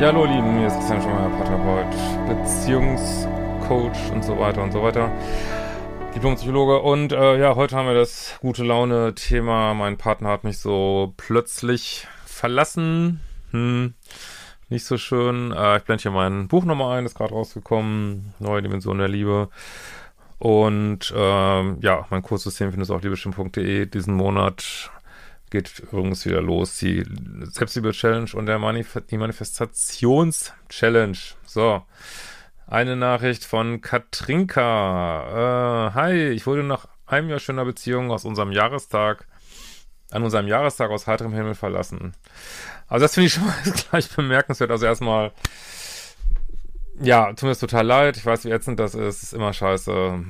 Ja, hallo, Lieben, hier ist Christian Schmeier, Paartherapeut, Beziehungscoach und so weiter und so weiter. Diplompsychologe und äh, ja, heute haben wir das gute Laune-Thema. Mein Partner hat mich so plötzlich verlassen. Hm, nicht so schön. Äh, ich blende hier mein Buch nochmal ein, ist gerade rausgekommen. Neue Dimension der Liebe. Und ähm, ja, mein Kurssystem findest du auf liebestimmt.de diesen Monat geht übrigens wieder los, die Selbstliebe-Challenge und der Manif die Manifestations-Challenge. So, eine Nachricht von Katrinka. Äh, hi, ich wurde nach einem Jahr schöner Beziehung aus unserem Jahrestag, an unserem Jahrestag aus heiterem Himmel verlassen. Also das finde ich schon mal gleich bemerkenswert. Also erstmal, ja, tut mir das total leid. Ich weiß, wie ätzend das ist. Ist immer scheiße.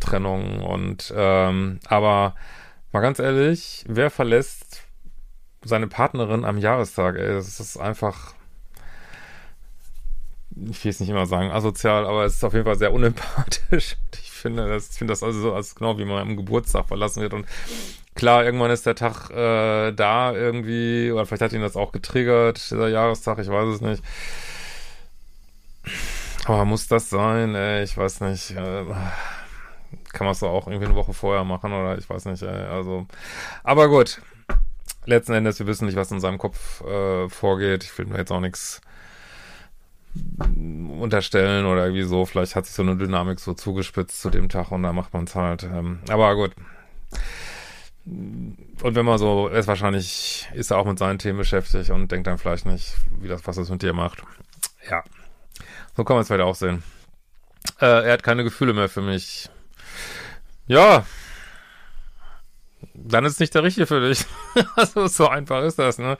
Trennung und, ähm, aber Mal ganz ehrlich, wer verlässt seine Partnerin am Jahrestag? Ey, das ist einfach, ich will es nicht immer sagen, asozial, aber es ist auf jeden Fall sehr unempathisch. Ich finde das, ich finde das also so, als genau wie man am Geburtstag verlassen wird und klar, irgendwann ist der Tag äh, da irgendwie, oder vielleicht hat ihn das auch getriggert, dieser Jahrestag, ich weiß es nicht. Aber muss das sein? Ey, ich weiß nicht. Äh, kann man es auch irgendwie eine Woche vorher machen oder ich weiß nicht. Also, aber gut. Letzten Endes, wir wissen nicht, was in seinem Kopf äh, vorgeht. Ich will mir jetzt auch nichts unterstellen oder irgendwie so. Vielleicht hat sich so eine Dynamik so zugespitzt zu dem Tag und da macht man es halt. Ähm, aber gut. Und wenn man so, ist wahrscheinlich, ist er auch mit seinen Themen beschäftigt und denkt dann vielleicht nicht, wie das, was das mit dir macht. Ja. So kann man es vielleicht auch sehen. Äh, er hat keine Gefühle mehr für mich. Ja. Dann ist nicht der Richtige für dich. also so einfach ist das, ne?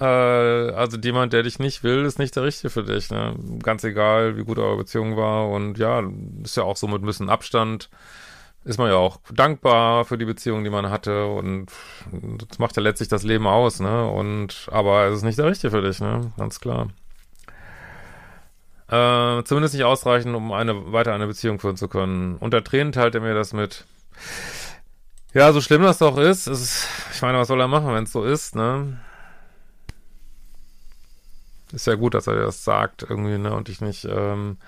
Äh, also jemand, der dich nicht will, ist nicht der Richtige für dich, ne? Ganz egal, wie gut eure Beziehung war und ja, ist ja auch so mit ein bisschen Abstand ist man ja auch dankbar für die Beziehung, die man hatte und das macht ja letztlich das Leben aus, ne? Und aber es ist nicht der Richtige für dich, ne? Ganz klar. Äh, zumindest nicht ausreichend, um eine weiter eine Beziehung führen zu können. Unter Tränen teilt er mir das mit. Ja, so schlimm das doch ist, ist ich meine, was soll er machen, wenn es so ist, ne? Ist ja gut, dass er das sagt irgendwie, ne? Und ich nicht, ähm,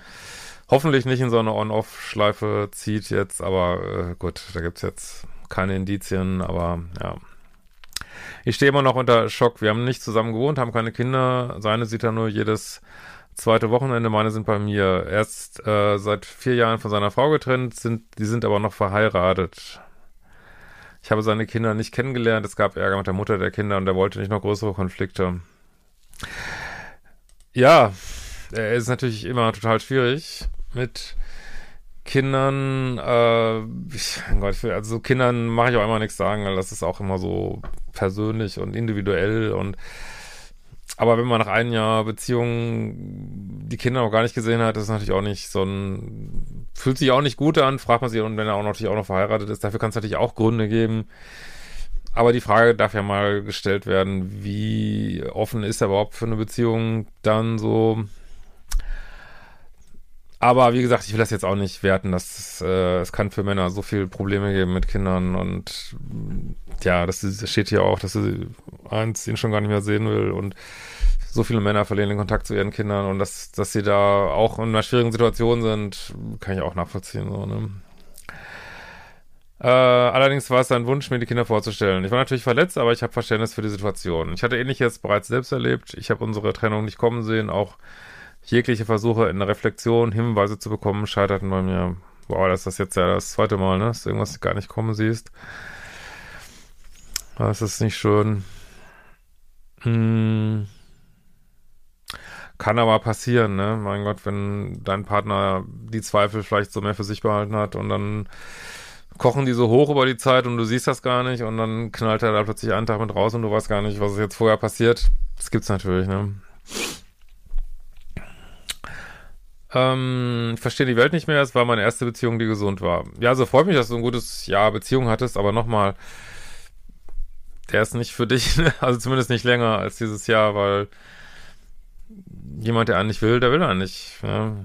hoffentlich nicht in so eine On-Off-Schleife zieht jetzt, aber äh, gut, da gibt's jetzt keine Indizien, aber ja. Ich stehe immer noch unter Schock. Wir haben nicht zusammen gewohnt, haben keine Kinder. Seine sieht er nur jedes zweite Wochenende, meine sind bei mir. Erst äh, seit vier Jahren von seiner Frau getrennt, sind, die sind aber noch verheiratet. Ich habe seine Kinder nicht kennengelernt, es gab Ärger mit der Mutter der Kinder und er wollte nicht noch größere Konflikte. Ja, es ist natürlich immer total schwierig mit Kindern, äh, ich, Gott, also Kindern mache ich auch immer nichts sagen, weil das ist auch immer so persönlich und individuell und aber wenn man nach einem Jahr Beziehung die Kinder noch gar nicht gesehen hat, ist natürlich auch nicht so ein, fühlt sich auch nicht gut an, fragt man sich, und wenn er auch natürlich auch noch verheiratet ist, dafür kann es natürlich auch Gründe geben. Aber die Frage darf ja mal gestellt werden, wie offen ist er überhaupt für eine Beziehung dann so? Aber wie gesagt, ich will das jetzt auch nicht werten, dass äh, es kann für Männer so viele Probleme geben mit Kindern und ja, das, das steht hier auch, dass sie eins ihn schon gar nicht mehr sehen will und so viele Männer verlieren den Kontakt zu ihren Kindern und dass, dass sie da auch in einer schwierigen Situation sind, kann ich auch nachvollziehen. So, ne? äh, allerdings war es sein Wunsch, mir die Kinder vorzustellen. Ich war natürlich verletzt, aber ich habe Verständnis für die Situation. Ich hatte ähnliches bereits selbst erlebt. Ich habe unsere Trennung nicht kommen sehen. Auch jegliche Versuche in der Reflexion Hinweise zu bekommen, scheiterten bei mir. Wow, das ist jetzt ja das zweite Mal, ne? Dass du irgendwas gar nicht kommen siehst. Das ist nicht schön. Hm. Kann aber passieren, ne? Mein Gott, wenn dein Partner die Zweifel vielleicht so mehr für sich behalten hat und dann kochen die so hoch über die Zeit und du siehst das gar nicht und dann knallt er da plötzlich einen Tag mit raus und du weißt gar nicht, was ist jetzt vorher passiert. Das gibt's natürlich, ne? Ähm, ich verstehe die Welt nicht mehr. Es war meine erste Beziehung, die gesund war. Ja, also freut mich, dass du ein gutes Jahr Beziehung hattest, aber nochmal, der ist nicht für dich, ne? also zumindest nicht länger als dieses Jahr, weil jemand, der einen nicht will, der will einen nicht. Ja.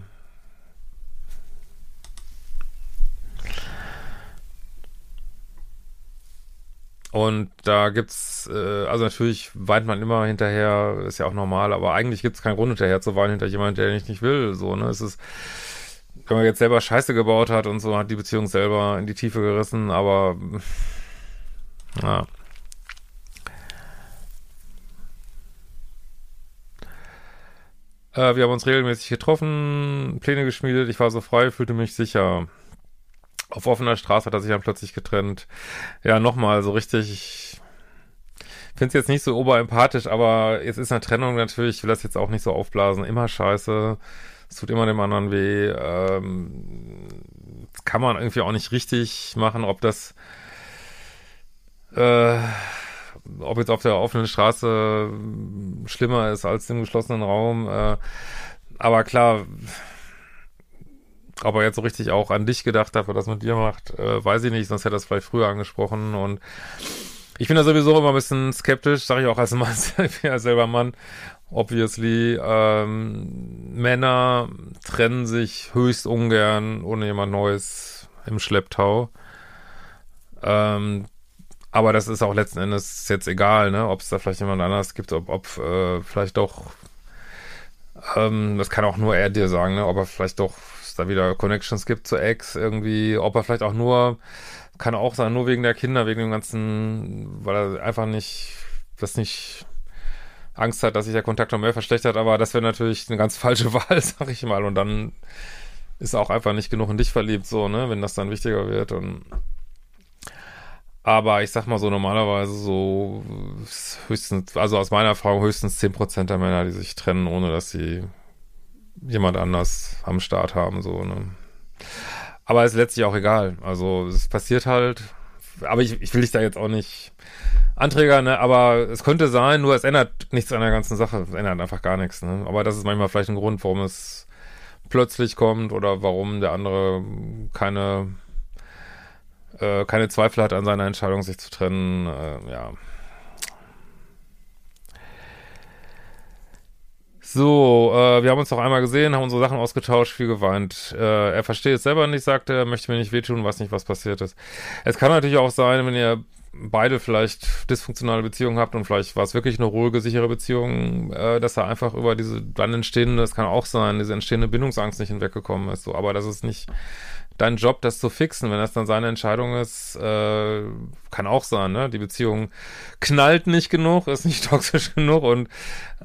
Und da gibt's, äh, also natürlich weint man immer hinterher, ist ja auch normal, aber eigentlich gibt's keinen Grund hinterher zu weinen hinter jemand, der nicht nicht will. So, ne? Es ist, wenn man jetzt selber Scheiße gebaut hat und so, hat die Beziehung selber in die Tiefe gerissen, aber ja. Äh, wir haben uns regelmäßig getroffen, Pläne geschmiedet, ich war so frei, fühlte mich sicher. Auf offener Straße hat er sich dann plötzlich getrennt. Ja, nochmal, so richtig, ich finde es jetzt nicht so oberempathisch, aber jetzt ist eine Trennung natürlich, ich will das jetzt auch nicht so aufblasen, immer scheiße. Es tut immer dem anderen weh. Ähm, kann man irgendwie auch nicht richtig machen, ob das, äh, ob jetzt auf der offenen Straße schlimmer ist als im geschlossenen Raum. Äh, aber klar, ob er jetzt so richtig auch an dich gedacht hat, was das mit dir macht, äh, weiß ich nicht, sonst hätte er das vielleicht früher angesprochen. Und ich bin da sowieso immer ein bisschen skeptisch, sage ich auch als Mann, ja selber Mann, obviously. Ähm, Männer trennen sich höchst ungern ohne jemand Neues im Schlepptau. Ähm, aber das ist auch letzten Endes jetzt egal, ne, ob es da vielleicht jemand anders gibt, ob, ob äh, vielleicht doch, ähm, das kann auch nur er dir sagen, ne, ob er vielleicht doch da wieder Connections gibt zu Ex irgendwie, ob er vielleicht auch nur, kann auch sein, nur wegen der Kinder, wegen dem ganzen, weil er einfach nicht, das nicht Angst hat, dass sich der Kontakt noch mehr verschlechtert, aber das wäre natürlich eine ganz falsche Wahl, sag ich mal, und dann ist auch einfach nicht genug in dich verliebt, so, ne, wenn das dann wichtiger wird. Und aber ich sag mal so, normalerweise so höchstens, also aus meiner Erfahrung höchstens 10% der Männer, die sich trennen, ohne dass sie jemand anders am Start haben, so, ne. Aber ist letztlich auch egal. Also es passiert halt. Aber ich, ich will dich da jetzt auch nicht Anträger, ne? Aber es könnte sein, nur es ändert nichts an der ganzen Sache. Es ändert einfach gar nichts, ne? Aber das ist manchmal vielleicht ein Grund, warum es plötzlich kommt oder warum der andere keine äh, keine Zweifel hat an seiner Entscheidung, sich zu trennen. Äh, ja, So, äh, wir haben uns noch einmal gesehen, haben unsere Sachen ausgetauscht, viel geweint. Äh, er versteht es selber nicht, sagt er, möchte mir nicht wehtun, weiß nicht, was passiert ist. Es kann natürlich auch sein, wenn ihr beide vielleicht dysfunktionale Beziehungen habt und vielleicht war es wirklich eine ruhige, sichere Beziehung, äh, dass er einfach über diese dann entstehende, das kann auch sein, diese entstehende Bindungsangst nicht hinweggekommen ist. So, aber das ist nicht dein Job, das zu fixen. Wenn das dann seine Entscheidung ist, äh, kann auch sein, ne? Die Beziehung knallt nicht genug, ist nicht toxisch genug und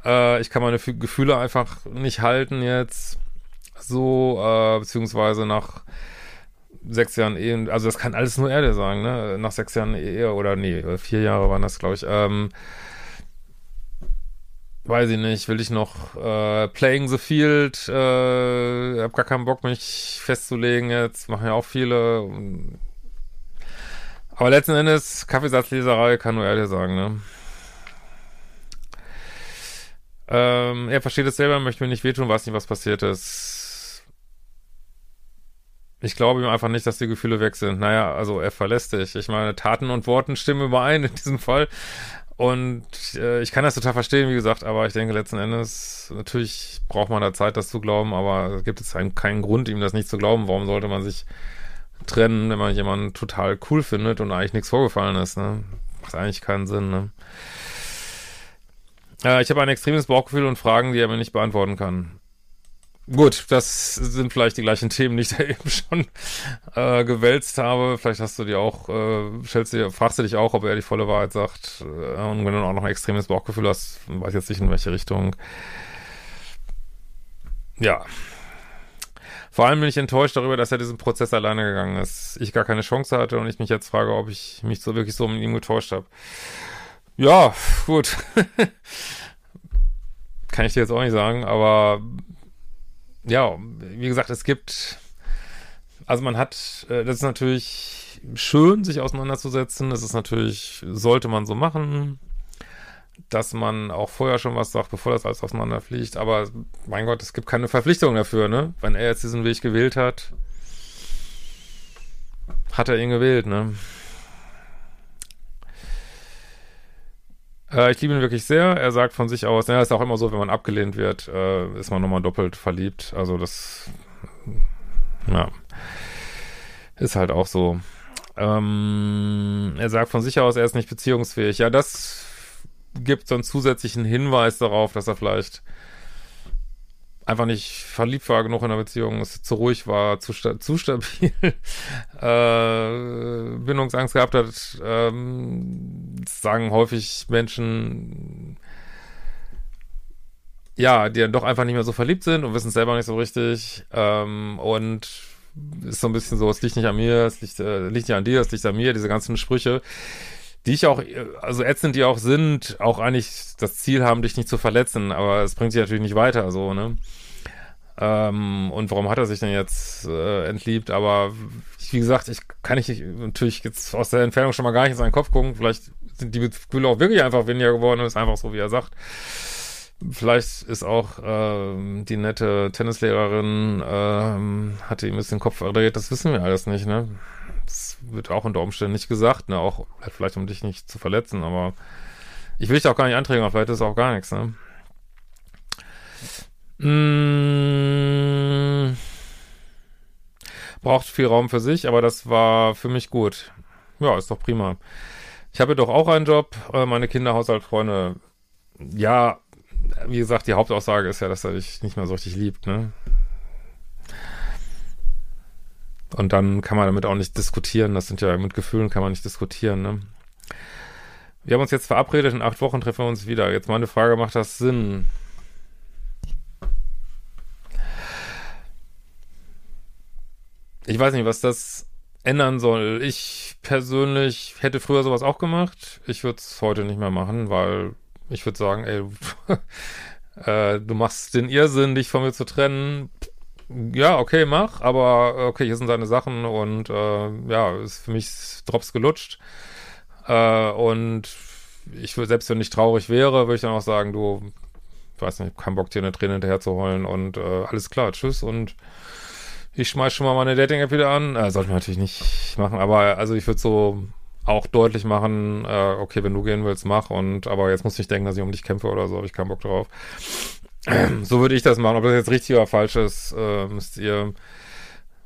äh, ich kann meine Gefühle einfach nicht halten jetzt so, äh, beziehungsweise nach sechs Jahren Ehe, also das kann alles nur er dir sagen, ne? Nach sechs Jahren Ehe oder nee, vier Jahre waren das, glaube ich, ähm, weiß ich nicht, will ich noch äh, Playing the Field, äh, hab gar keinen Bock, mich festzulegen jetzt, machen ja auch viele. Aber letzten Endes, Kaffeesatzleserei kann nur dir sagen, ne? Ähm, er versteht es selber, möchte mir nicht wehtun, weiß nicht, was passiert ist. Ich glaube ihm einfach nicht, dass die Gefühle weg sind. Naja, also er verlässt dich. Ich meine, Taten und Worten stimmen überein in diesem Fall. Und äh, ich kann das total verstehen, wie gesagt, aber ich denke letzten Endes, natürlich braucht man da Zeit, das zu glauben, aber es gibt jetzt einen, keinen Grund, ihm das nicht zu glauben. Warum sollte man sich trennen, wenn man jemanden total cool findet und eigentlich nichts vorgefallen ist, ne? Macht eigentlich keinen Sinn, ne? Äh, ich habe ein extremes Bauchgefühl und Fragen, die er mir nicht beantworten kann. Gut, das sind vielleicht die gleichen Themen, die ich da eben schon äh, gewälzt habe. Vielleicht hast du dir auch, äh, stellst dir, fragst du dich auch, ob er die volle Wahrheit sagt. Äh, und wenn du auch noch ein extremes Bauchgefühl hast, weiß jetzt nicht in welche Richtung. Ja. Vor allem bin ich enttäuscht darüber, dass er diesen Prozess alleine gegangen ist. Ich gar keine Chance hatte und ich mich jetzt frage, ob ich mich so wirklich so mit ihm getäuscht habe. Ja, gut. kann ich dir jetzt auch nicht sagen, aber ja, wie gesagt, es gibt, also man hat, äh, das ist natürlich schön, sich auseinanderzusetzen. Das ist natürlich, sollte man so machen, dass man auch vorher schon was sagt, bevor das alles auseinanderfliegt. Aber mein Gott, es gibt keine Verpflichtung dafür, ne? Wenn er jetzt diesen Weg gewählt hat, hat er ihn gewählt, ne? Äh, ich liebe ihn wirklich sehr. Er sagt von sich aus, ja, ist auch immer so, wenn man abgelehnt wird, äh, ist man nochmal doppelt verliebt. Also das, ja, ist halt auch so. Ähm, er sagt von sich aus, er ist nicht beziehungsfähig. Ja, das gibt so einen zusätzlichen Hinweis darauf, dass er vielleicht einfach nicht verliebt war genug in der Beziehung, es zu ruhig war, zu, sta zu stabil, äh, Bindungsangst gehabt hat, ähm, sagen häufig Menschen, ja, die dann doch einfach nicht mehr so verliebt sind und wissen es selber nicht so richtig ähm, und ist so ein bisschen so, es liegt nicht an mir, es liegt, äh, liegt nicht an dir, es liegt an mir, diese ganzen Sprüche, die ich auch, also ätzend die auch sind, auch eigentlich das Ziel haben, dich nicht zu verletzen, aber es bringt sich natürlich nicht weiter, so, ne? Ähm, und warum hat er sich denn jetzt äh, entliebt? Aber wie gesagt, ich kann ich natürlich jetzt aus der Entfernung schon mal gar nicht in seinen Kopf gucken. Vielleicht sind die Gefühle auch wirklich einfach weniger geworden und ist einfach so, wie er sagt. Vielleicht ist auch ähm, die nette Tennislehrerin, ähm, hatte ihm bisschen den Kopf verdreht, das wissen wir alles nicht, ne? Das wird auch unter Umständen nicht gesagt, ne? Auch vielleicht um dich nicht zu verletzen, aber ich will dich auch gar nicht anträgen, aber vielleicht ist auch gar nichts, ne? Mmh, braucht viel Raum für sich, aber das war für mich gut. Ja, ist doch prima. Ich habe doch auch einen Job, äh, meine Kinder, Haushalt, Freunde. Ja, wie gesagt, die Hauptaussage ist ja, dass er dich nicht mehr so richtig liebt, ne? Und dann kann man damit auch nicht diskutieren. Das sind ja mit Gefühlen kann man nicht diskutieren, ne? Wir haben uns jetzt verabredet, in acht Wochen treffen wir uns wieder. Jetzt meine Frage, macht das Sinn? Ich weiß nicht, was das ändern soll. Ich persönlich hätte früher sowas auch gemacht. Ich würde es heute nicht mehr machen, weil ich würde sagen, ey, äh, du machst den Irrsinn, dich von mir zu trennen. Ja, okay, mach, aber okay, hier sind seine Sachen und äh, ja, ist für mich Drops gelutscht. Äh, und ich würde, selbst wenn ich traurig wäre, würde ich dann auch sagen, du, ich weiß nicht, kein Bock dir eine Träne hinterher zu holen und äh, alles klar, tschüss und ich schmeiß schon mal meine Dating-App wieder an. Äh, sollte man natürlich nicht machen, aber also ich würde so auch deutlich machen, äh, okay, wenn du gehen willst, mach und aber jetzt musst du nicht denken, dass ich um dich kämpfe oder so, habe ich keinen Bock drauf. so würde ich das machen. Ob das jetzt richtig oder falsch ist, äh, müsst ihr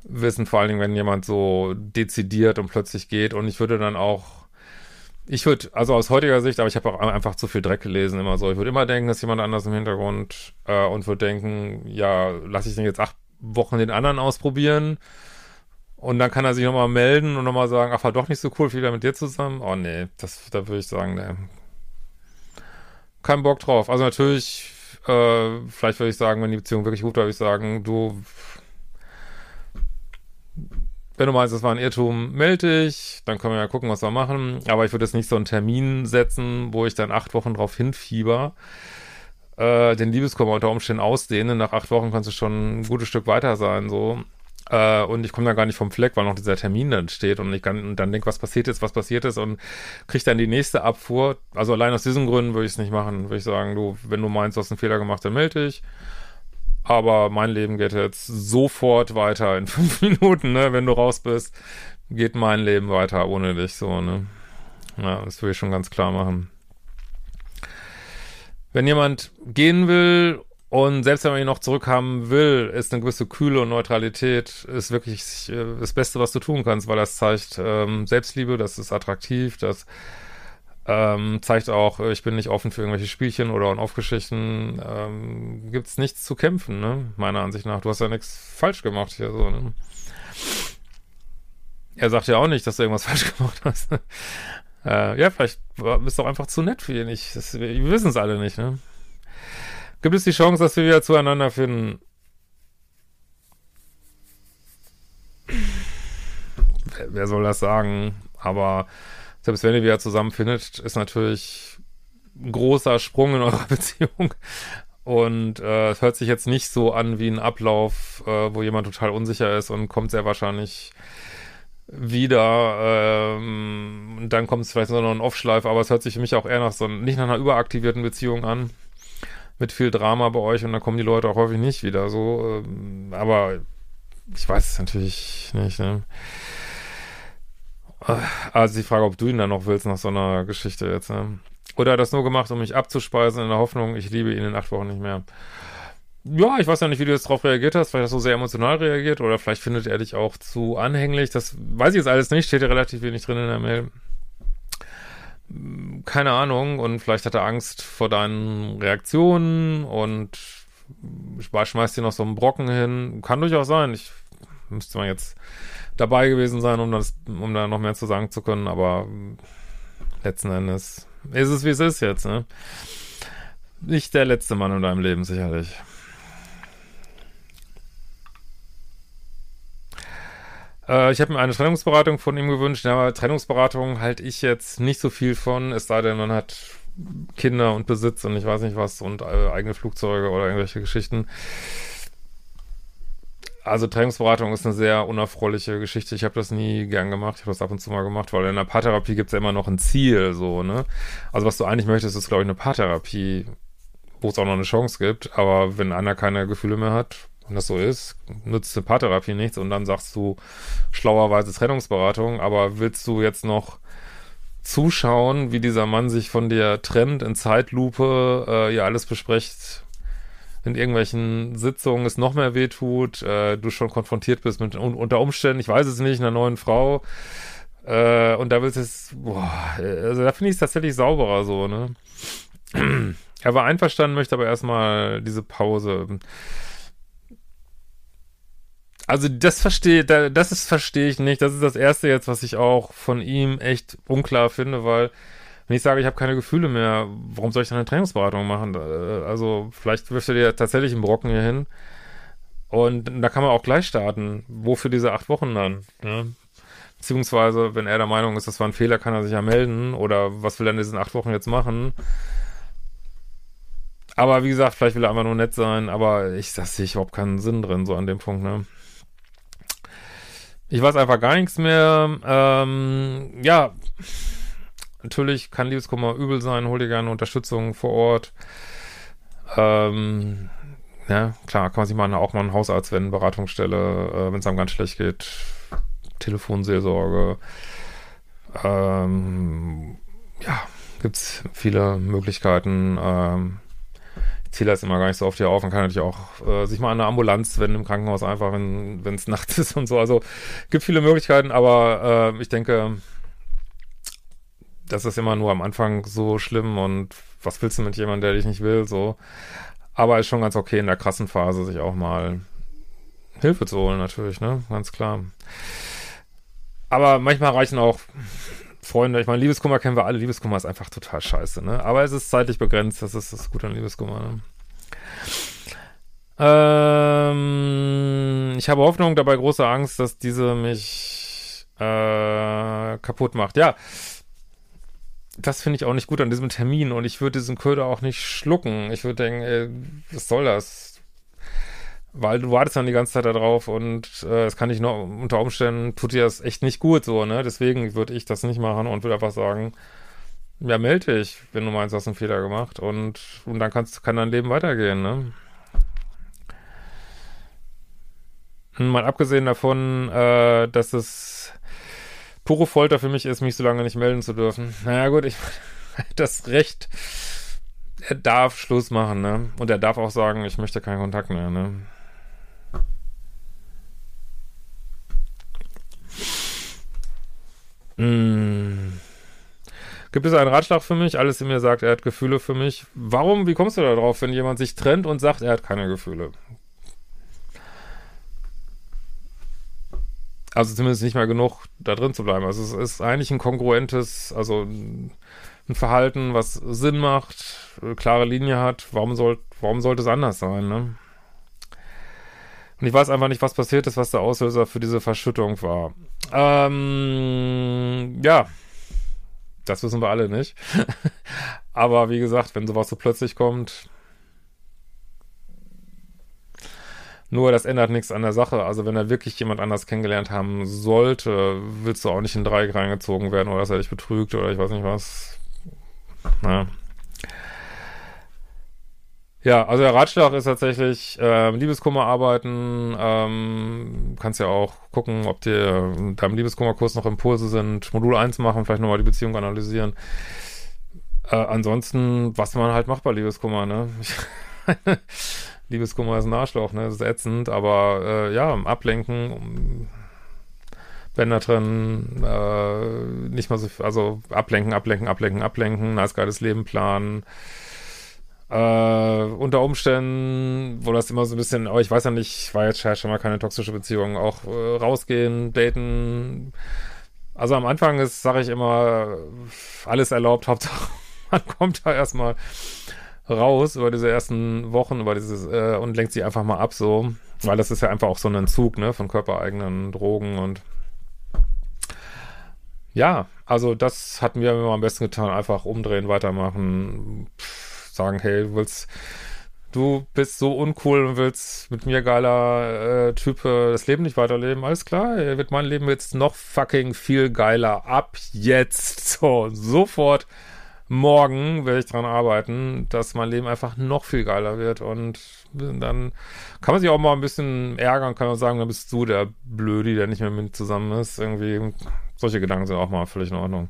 wissen, vor allen Dingen, wenn jemand so dezidiert und plötzlich geht und ich würde dann auch ich würde, also aus heutiger Sicht, aber ich habe auch einfach zu viel Dreck gelesen, immer so. Ich würde immer denken, dass jemand anders im Hintergrund äh, und würde denken, ja, lasse ich den jetzt acht Wochen den anderen ausprobieren und dann kann er sich nochmal melden und nochmal sagen, ach, war doch nicht so cool, wieder mit dir zusammen. Oh nee, das, da würde ich sagen, nee. Kein Bock drauf. Also natürlich, äh, vielleicht würde ich sagen, wenn die Beziehung wirklich gut war, würde ich sagen, du, wenn du meinst, das war ein Irrtum, melde dich, dann können wir ja gucken, was wir machen. Aber ich würde jetzt nicht so einen Termin setzen, wo ich dann acht Wochen drauf hinfieber, äh, den Liebeskummer unter Umständen ausdehnen. Nach acht Wochen kannst du schon ein gutes Stück weiter sein, so. Äh, und ich komme da gar nicht vom Fleck, weil noch dieser Termin dann steht und ich kann, dann denke, was passiert ist, was passiert ist und kriege dann die nächste Abfuhr. Also allein aus diesen Gründen würde ich es nicht machen. Würde ich sagen, du, wenn du meinst, du hast einen Fehler gemacht, dann melde dich. Aber mein Leben geht jetzt sofort weiter in fünf Minuten, ne? Wenn du raus bist, geht mein Leben weiter ohne dich, so, ne? Ja, das würde ich schon ganz klar machen. Wenn jemand gehen will und selbst wenn man ihn noch zurückhaben will, ist eine gewisse Kühle und Neutralität ist wirklich äh, das Beste, was du tun kannst, weil das zeigt ähm, Selbstliebe, das ist attraktiv, das ähm, zeigt auch, äh, ich bin nicht offen für irgendwelche Spielchen oder On-Off-Geschichten. Ähm, Gibt es nichts zu kämpfen, ne? Meiner Ansicht nach. Du hast ja nichts falsch gemacht hier so, ne? Er sagt ja auch nicht, dass du irgendwas falsch gemacht hast. äh, ja, vielleicht bist du auch einfach zu nett für ihn. Ich, das, wir wissen es alle nicht, ne? Gibt es die Chance, dass wir wieder zueinander finden? Wer, soll das sagen? Aber selbst wenn ihr wieder zusammenfindet, ist natürlich ein großer Sprung in eurer Beziehung. Und äh, es hört sich jetzt nicht so an wie ein Ablauf, äh, wo jemand total unsicher ist und kommt sehr wahrscheinlich wieder. Ähm, und dann kommt es vielleicht so noch ein Off-Schleif, aber es hört sich für mich auch eher nach so nicht nach einer überaktivierten Beziehung an. Mit viel Drama bei euch und dann kommen die Leute auch häufig nicht wieder so. Ähm, aber ich weiß es natürlich nicht, ne? Also die Frage, ob du ihn dann noch willst nach so einer Geschichte jetzt, ne? Oder hat das nur gemacht, um mich abzuspeisen in der Hoffnung, ich liebe ihn in acht Wochen nicht mehr. Ja, ich weiß ja nicht, wie du jetzt darauf reagiert hast, vielleicht hast du sehr emotional reagiert oder vielleicht findet er dich auch zu anhänglich. Das weiß ich jetzt alles nicht, steht ja relativ wenig drin in der Mail. Keine Ahnung und vielleicht hat er Angst vor deinen Reaktionen und schmeißt dir noch so einen Brocken hin. Kann durchaus sein. Ich müsste mal jetzt dabei gewesen sein, um das, um da noch mehr zu sagen zu können, aber letzten Endes ist es, wie es ist jetzt, ne? Nicht der letzte Mann in deinem Leben, sicherlich. Äh, ich habe mir eine Trennungsberatung von ihm gewünscht, aber Trennungsberatung halte ich jetzt nicht so viel von, es sei denn, man hat Kinder und Besitz und ich weiß nicht was und äh, eigene Flugzeuge oder irgendwelche Geschichten. Also Trennungsberatung ist eine sehr unerfreuliche Geschichte. Ich habe das nie gern gemacht. Ich habe das ab und zu mal gemacht, weil in der Paartherapie gibt es ja immer noch ein Ziel, so, ne? Also was du eigentlich möchtest, ist, glaube ich, eine Paartherapie, wo es auch noch eine Chance gibt. Aber wenn einer keine Gefühle mehr hat, und das so ist, nützt eine Paartherapie nichts und dann sagst du schlauerweise Trennungsberatung, aber willst du jetzt noch zuschauen, wie dieser Mann sich von dir trennt in Zeitlupe, äh, ihr alles besprecht, in irgendwelchen Sitzungen es noch mehr wehtut, äh, du schon konfrontiert bist mit un unter Umständen, ich weiß es nicht, einer neuen Frau, äh, und da willst du es, boah, also da finde ich es tatsächlich sauberer so, ne? er war einverstanden, möchte aber erstmal diese Pause. Also das verstehe, das ist verstehe ich nicht. Das ist das erste jetzt, was ich auch von ihm echt unklar finde, weil wenn ich sage, ich habe keine Gefühle mehr, warum soll ich dann eine Trainingsberatung machen? Äh, also vielleicht wirft er dir tatsächlich einen Brocken hier hin. Und da kann man auch gleich starten. Wofür diese acht Wochen dann? Ja? Beziehungsweise, wenn er der Meinung ist, das war ein Fehler, kann er sich ja melden. Oder was will er in diesen acht Wochen jetzt machen? Aber wie gesagt, vielleicht will er einfach nur nett sein. Aber ich, das sehe ich überhaupt keinen Sinn drin, so an dem Punkt, ne? Ich weiß einfach gar nichts mehr. Ähm, ja, natürlich kann Liebeskummer übel sein. Hol dir gerne Unterstützung vor Ort. Ähm, ja, klar, kann man sich mal auch mal einen Hausarzt wenden, Beratungsstelle, äh, wenn es einem ganz schlecht geht. Telefonseelsorge. Ähm, ja, gibt's viele Möglichkeiten. Ähm, zähle das immer gar nicht so oft hier auf. Man kann natürlich auch äh, sich mal an eine Ambulanz wenden im Krankenhaus einfach, wenn es nachts ist und so. Also gibt viele Möglichkeiten, aber äh, ich denke, das ist immer nur am Anfang so schlimm und was willst du mit jemandem, der dich nicht will, so. Aber ist schon ganz okay in der krassen Phase, sich auch mal Hilfe zu holen, natürlich, ne? Ganz klar. Aber manchmal reichen auch Freunde, ich meine, Liebeskummer kennen wir alle. Liebeskummer ist einfach total scheiße, ne? Aber es ist zeitlich begrenzt, das ist das Gute an Liebeskummer, ne? Ähm, ich habe Hoffnung, dabei große Angst, dass diese mich äh, kaputt macht. Ja, das finde ich auch nicht gut an diesem Termin und ich würde diesen Köder auch nicht schlucken. Ich würde denken, ey, was soll das? Weil du wartest dann die ganze Zeit da drauf und äh, es kann dich noch unter Umständen tut dir das echt nicht gut so, ne? Deswegen würde ich das nicht machen und würde einfach sagen, ja, melde dich, wenn du meinst, du hast einen Fehler gemacht und, und dann kannst, kann dein Leben weitergehen, ne? Mal abgesehen davon, äh, dass es pure Folter für mich ist, mich so lange nicht melden zu dürfen. Naja, gut, ich das Recht, er darf Schluss machen, ne? Und er darf auch sagen, ich möchte keinen Kontakt mehr, ne? Mm. Gibt es einen Ratschlag für mich? Alles in mir sagt, er hat Gefühle für mich. Warum, wie kommst du da drauf, wenn jemand sich trennt und sagt, er hat keine Gefühle? Also zumindest nicht mal genug, da drin zu bleiben. Also es ist eigentlich ein kongruentes, also ein Verhalten, was Sinn macht, klare Linie hat. Warum soll, warum sollte es anders sein, ne? Und ich weiß einfach nicht, was passiert ist, was der Auslöser für diese Verschüttung war. Ähm, ja, das wissen wir alle nicht. Aber wie gesagt, wenn sowas so plötzlich kommt, nur das ändert nichts an der Sache. Also wenn er wirklich jemand anders kennengelernt haben sollte, willst du auch nicht in Dreieck reingezogen werden oder dass er dich betrügt oder ich weiß nicht was. Na, ja, also der Ratschlag ist tatsächlich äh, Liebeskummer arbeiten. Ähm, kannst ja auch gucken, ob dir in deinem Liebeskummerkurs noch Impulse sind. Modul 1 machen, vielleicht nochmal die Beziehung analysieren. Äh, ansonsten, was man halt macht bei Liebeskummer, ne? Liebeskummer ist ein Arschloch, ne? Das ist ätzend, aber äh, ja, ablenken, Bänder drin, äh, nicht mal so, also ablenken, ablenken, ablenken, ablenken, nice geiles Leben planen. Äh, unter Umständen, wo das immer so ein bisschen, aber ich weiß ja nicht, war jetzt schon mal keine toxische Beziehung, auch äh, rausgehen, daten. Also am Anfang ist, sage ich immer, alles erlaubt, Hauptsache man kommt da erstmal raus über diese ersten Wochen, über dieses, äh, und lenkt sich einfach mal ab so, weil das ist ja einfach auch so ein Entzug, ne, von körpereigenen Drogen und ja, also das hatten wir immer am besten getan, einfach umdrehen, weitermachen, Pff, sagen, hey, du willst, du bist so uncool und willst mit mir geiler äh, Typ äh, das Leben nicht weiterleben, alles klar, wird mein Leben jetzt noch fucking viel geiler. Ab jetzt. So, sofort. Morgen werde ich dran arbeiten, dass mein Leben einfach noch viel geiler wird und dann kann man sich auch mal ein bisschen ärgern, kann man sagen, dann bist du der Blödi, der nicht mehr mit zusammen ist. Irgendwie, solche Gedanken sind auch mal völlig in Ordnung.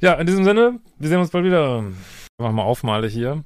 Ja, in diesem Sinne, wir sehen uns bald wieder. Mach mal Aufmale hier.